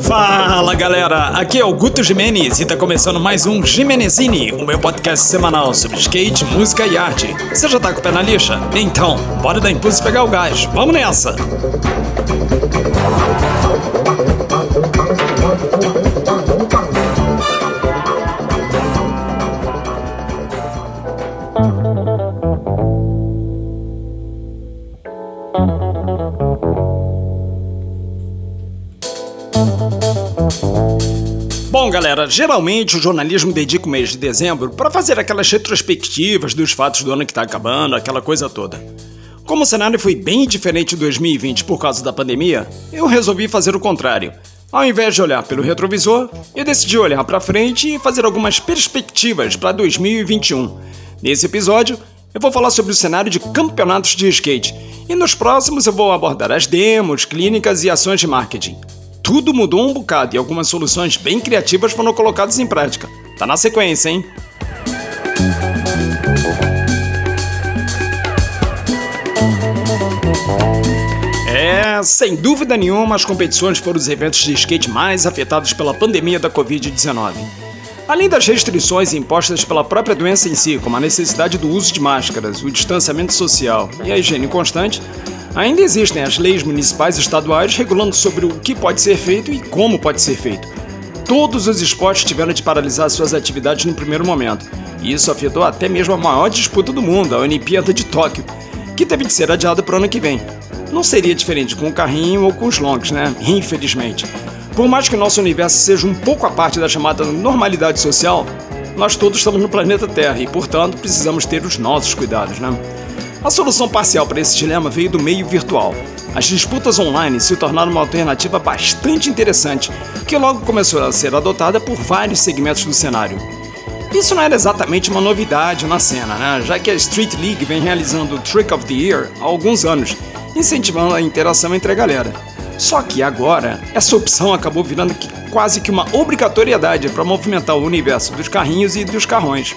Fala galera, aqui é o Guto Jimenez e tá começando mais um Jimenezini, o meu podcast semanal sobre skate, música e arte. Você já tá com o pé na lixa? Então, bora dar impulso e pegar o gás, vamos nessa! Bom, galera, geralmente o jornalismo dedica o mês de dezembro para fazer aquelas retrospectivas dos fatos do ano que está acabando, aquela coisa toda. Como o cenário foi bem diferente de 2020 por causa da pandemia, eu resolvi fazer o contrário. Ao invés de olhar pelo retrovisor, eu decidi olhar para frente e fazer algumas perspectivas para 2021. Nesse episódio, eu vou falar sobre o cenário de campeonatos de skate, e nos próximos eu vou abordar as demos, clínicas e ações de marketing. Tudo mudou um bocado e algumas soluções bem criativas foram colocadas em prática. Tá na sequência, hein? É, sem dúvida nenhuma, as competições foram os eventos de skate mais afetados pela pandemia da Covid-19. Além das restrições impostas pela própria doença em si, como a necessidade do uso de máscaras, o distanciamento social e a higiene constante, ainda existem as leis municipais e estaduais regulando sobre o que pode ser feito e como pode ser feito. Todos os esportes tiveram de paralisar suas atividades no primeiro momento, e isso afetou até mesmo a maior disputa do mundo, a Olimpíada de Tóquio, que teve de ser adiada para o ano que vem. Não seria diferente com o carrinho ou com os longs, né? Infelizmente. Por mais que o nosso universo seja um pouco a parte da chamada normalidade social, nós todos estamos no planeta Terra e, portanto, precisamos ter os nossos cuidados, né? A solução parcial para esse dilema veio do meio virtual. As disputas online se tornaram uma alternativa bastante interessante, que logo começou a ser adotada por vários segmentos do cenário. Isso não era exatamente uma novidade na cena, né? já que a Street League vem realizando o Trick of the Year há alguns anos, incentivando a interação entre a galera. Só que agora, essa opção acabou virando quase que uma obrigatoriedade para movimentar o universo dos carrinhos e dos carrões.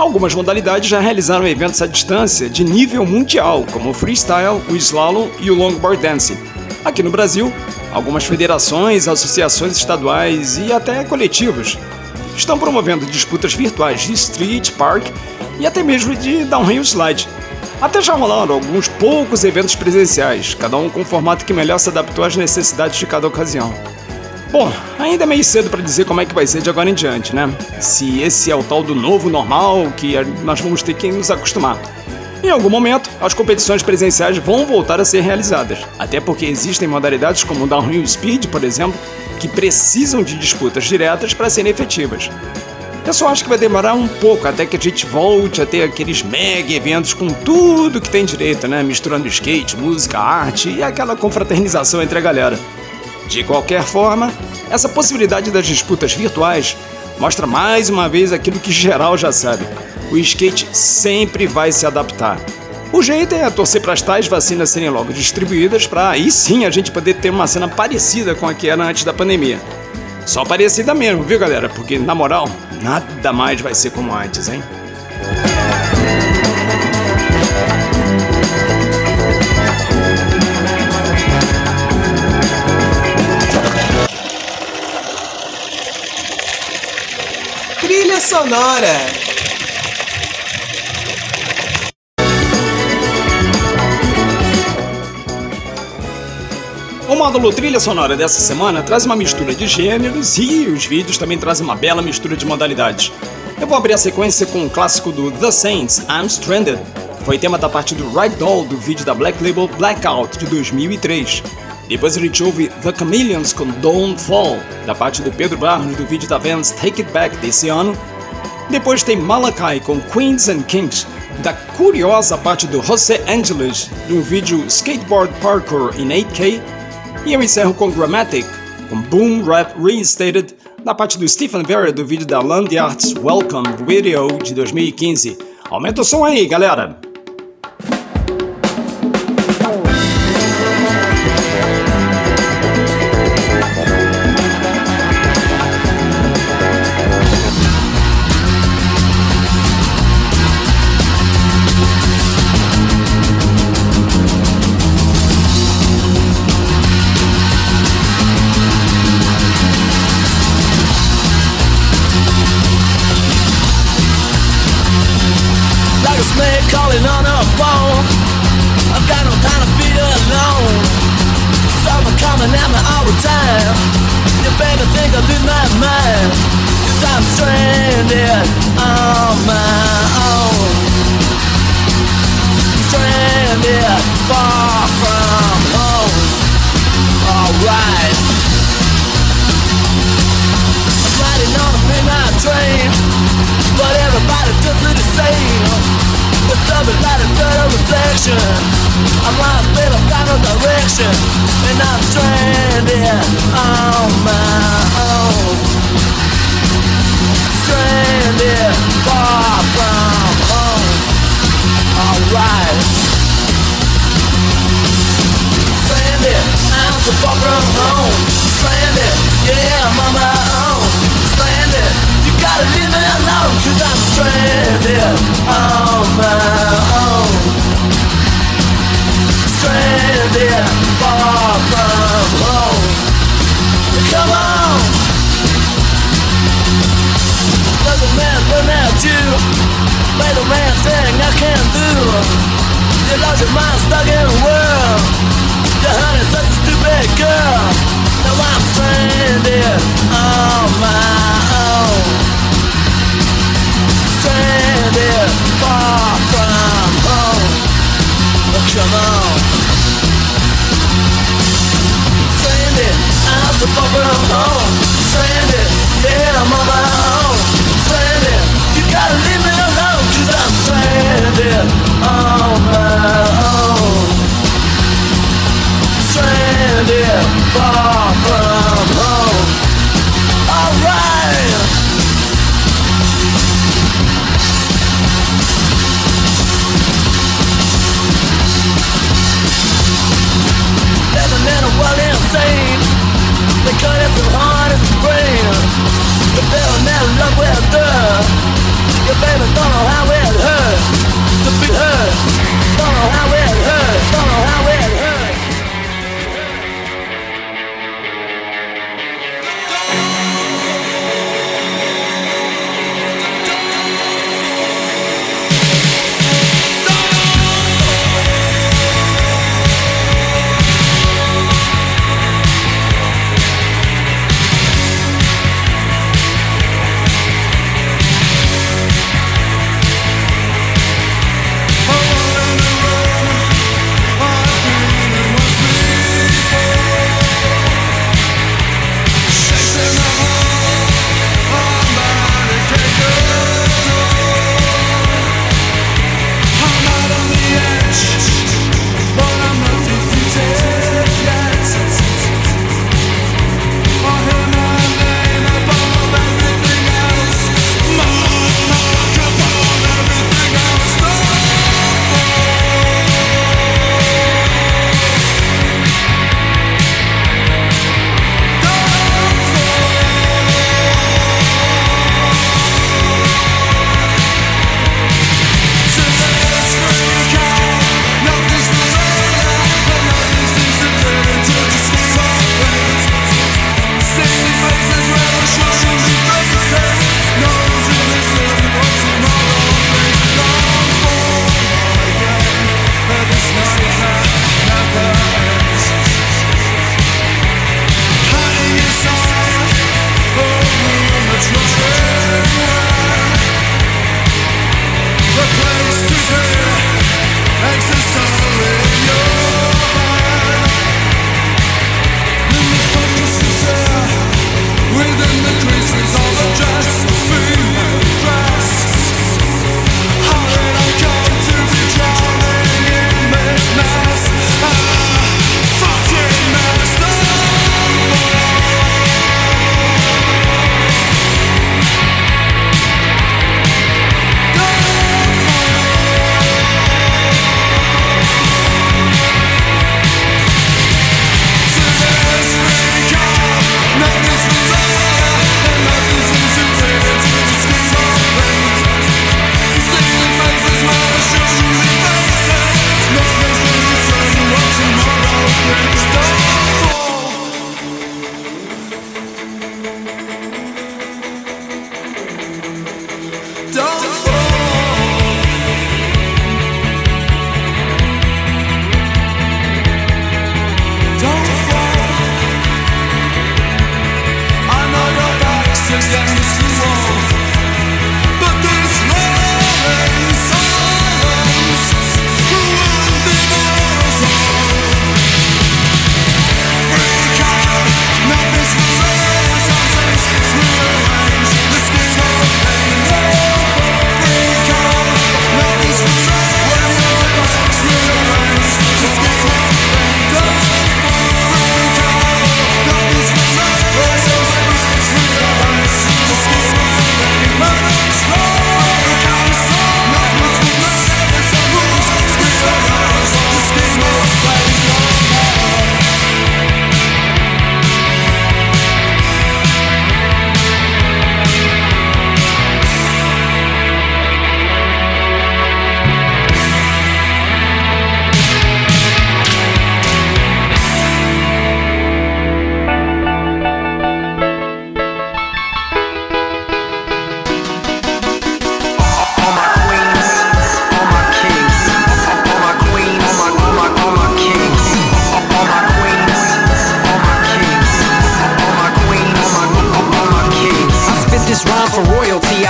Algumas modalidades já realizaram eventos à distância de nível mundial, como o freestyle, o slalom e o longboard dancing. Aqui no Brasil, algumas federações, associações estaduais e até coletivos estão promovendo disputas virtuais de street, park e até mesmo de downhill slide, até já rolaram alguns poucos eventos presenciais, cada um com um formato que melhor se adaptou às necessidades de cada ocasião. Bom, ainda é meio cedo para dizer como é que vai ser de agora em diante, né? Se esse é o tal do novo normal que nós vamos ter que nos acostumar. Em algum momento, as competições presenciais vão voltar a ser realizadas, até porque existem modalidades como o Downhill Speed, por exemplo, que precisam de disputas diretas para serem efetivas. Eu só acho que vai demorar um pouco até que a gente volte a ter aqueles mega eventos com tudo que tem direito, né? Misturando skate, música, arte e aquela confraternização entre a galera. De qualquer forma, essa possibilidade das disputas virtuais mostra mais uma vez aquilo que geral já sabe: o skate sempre vai se adaptar. O jeito é torcer para as tais vacinas serem logo distribuídas para aí sim a gente poder ter uma cena parecida com a que era antes da pandemia. Só parecida mesmo, viu galera? Porque na moral, nada mais vai ser como antes, hein? Sonora. O módulo trilha sonora dessa semana traz uma mistura de gêneros e os vídeos também trazem uma bela mistura de modalidades. Eu vou abrir a sequência com o clássico do The Saints, I'm Stranded, que foi tema da parte do Right Doll do vídeo da Black Label Blackout de 2003. Depois a gente ouve The Chameleons com Don't Fall, da parte do Pedro Barros do vídeo da Vans Take It Back desse ano. Depois tem Malachi com Queens and Kings, da curiosa parte do José Angeles do vídeo Skateboard Parkour in 8K e eu encerro com Grammatic, com Boom Rap Reinstated, na parte do Stephen Vera do vídeo da Land Arts Welcome Video de 2015. Aumenta o som aí, galera! A calling on her phone. I've got no time to be alone. Summer coming at me all the time. You better think I'll lose my mind. Cause I'm stranded on my own. Stranded far from home. Alright. I'm riding on a midnight train. But everybody just look the same With something like a dirt reflection I'm lost, I've got no direction. And I'm stranded on my own. Stranded far from home. Alright. Stranded, I'm so far from home. Stranded, yeah, I'm on my leave me I'm stranded on my own Stranded far from home Come on man. at you man thing I can't do You lost your mind stuck in a world such a stupid girl Now I'm stranded on my On. Stranded, I'm so far from home. Stranded, yeah, I'm on my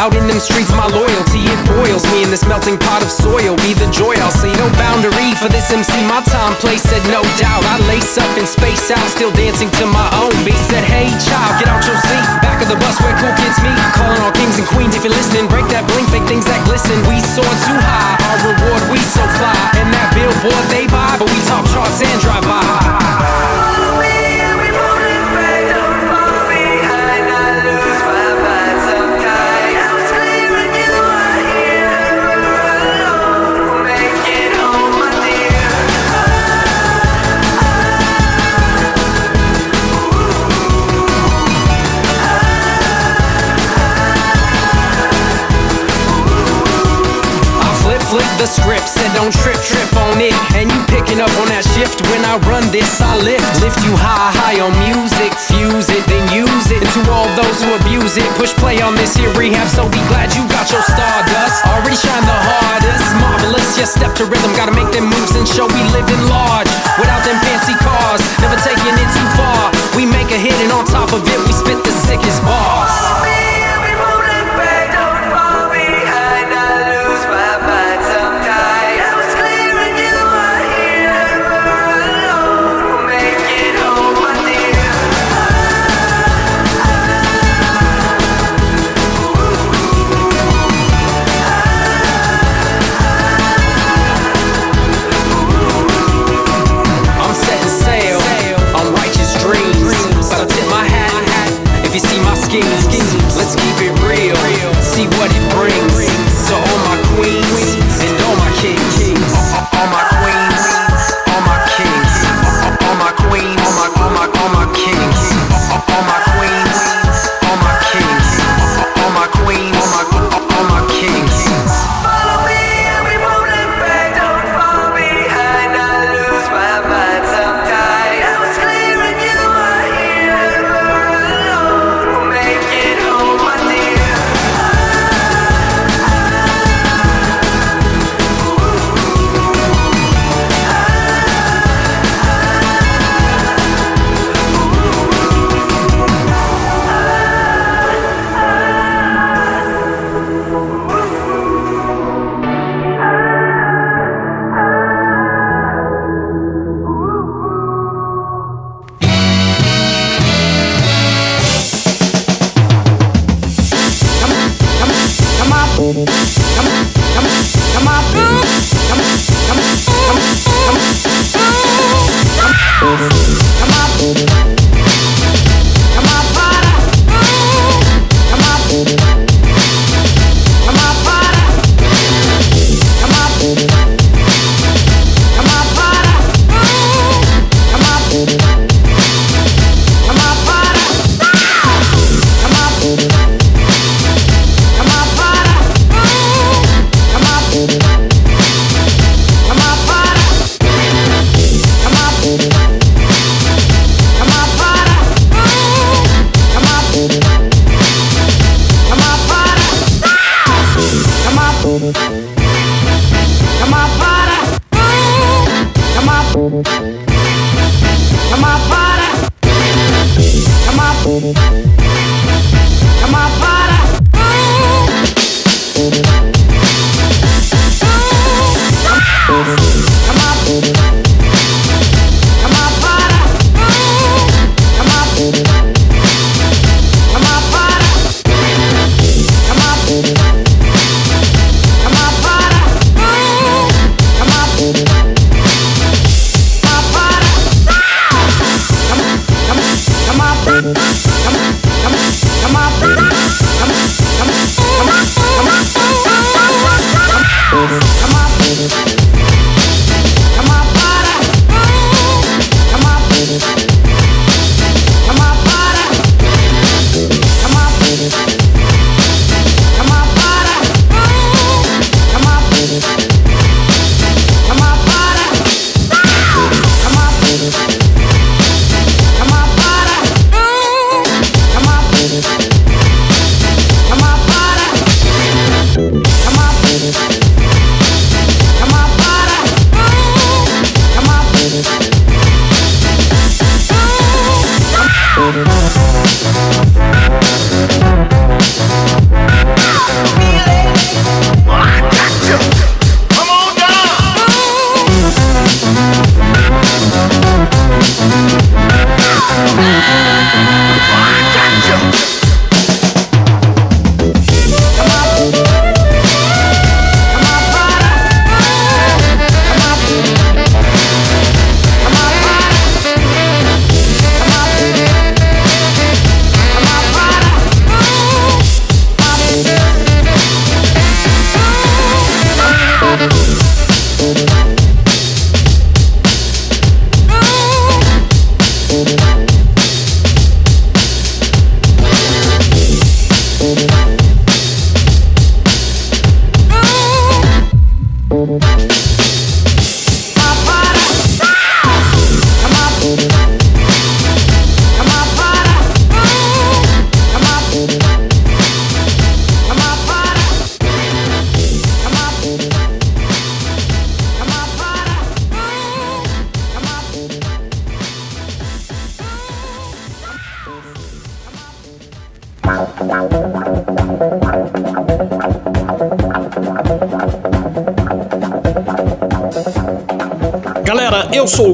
out in them streets, my loyalty, it boils me in this melting pot of soil. Be the joy I'll see. No boundary for this MC, my time, place said no doubt. I lace up and space out, still dancing to my own beat. Said, hey child, get out your seat. Back of the bus where cool kids meet. Calling all kings and queens if you're listening. Break that blink, fake things that glisten. We soar too high, our reward we so fly. And that billboard they buy, but we top charts and drive by. This here rehab, so be glad you got your stardust. Already shine the hardest, marvelous, just step to rhythm. Gotta make them moves and show we live in large. Without them fancy schemes. Let's keep it real, see what it brings. Come on,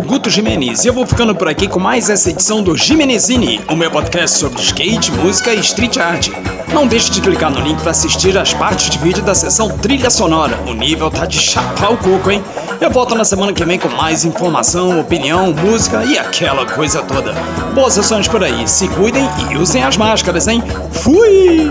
Guto Jimenez e eu vou ficando por aqui com mais essa edição do Jimenezini, o meu podcast sobre skate, música e street art. Não deixe de clicar no link para assistir as partes de vídeo da sessão trilha sonora. O nível tá de chapar o coco, hein? Eu volto na semana que vem com mais informação, opinião, música e aquela coisa toda. Boas sessões por aí, se cuidem e usem as máscaras, hein? Fui!